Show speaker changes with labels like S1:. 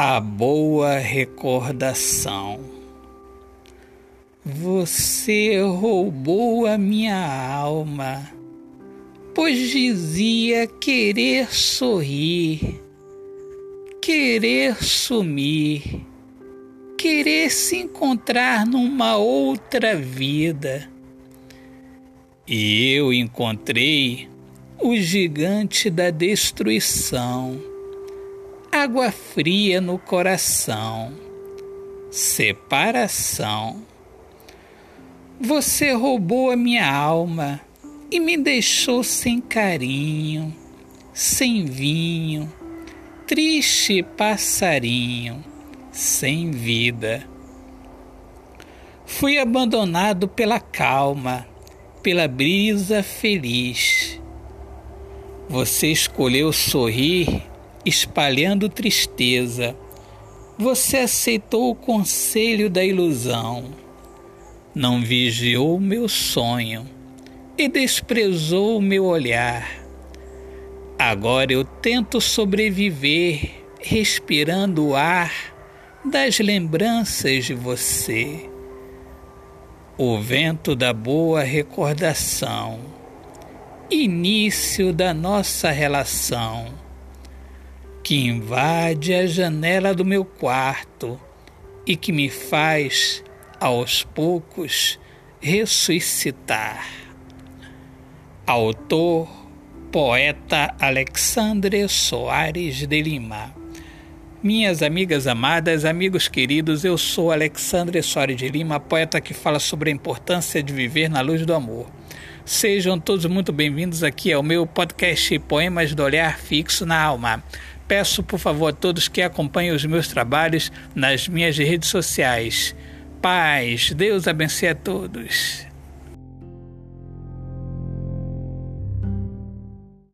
S1: A boa recordação. Você roubou a minha alma, pois dizia querer sorrir, querer sumir, querer se encontrar numa outra vida. E eu encontrei o gigante da destruição água fria no coração, separação. Você roubou a minha alma e me deixou sem carinho, sem vinho, triste passarinho, sem vida. Fui abandonado pela calma, pela brisa feliz. Você escolheu sorrir espalhando tristeza. Você aceitou o conselho da ilusão, não vigiou meu sonho e desprezou o meu olhar. Agora eu tento sobreviver respirando o ar das lembranças de você. O vento da boa recordação, início da nossa relação que invade a janela do meu quarto e que me faz, aos poucos, ressuscitar. Autor, poeta Alexandre Soares de Lima. Minhas amigas amadas, amigos queridos, eu sou Alexandre Soares de Lima, poeta que fala sobre a importância de viver na luz do amor. Sejam todos muito bem-vindos aqui ao meu podcast Poemas do Olhar Fixo na Alma. Peço, por favor, a todos que acompanhem os meus trabalhos nas minhas redes sociais. Paz, Deus abençoe a todos.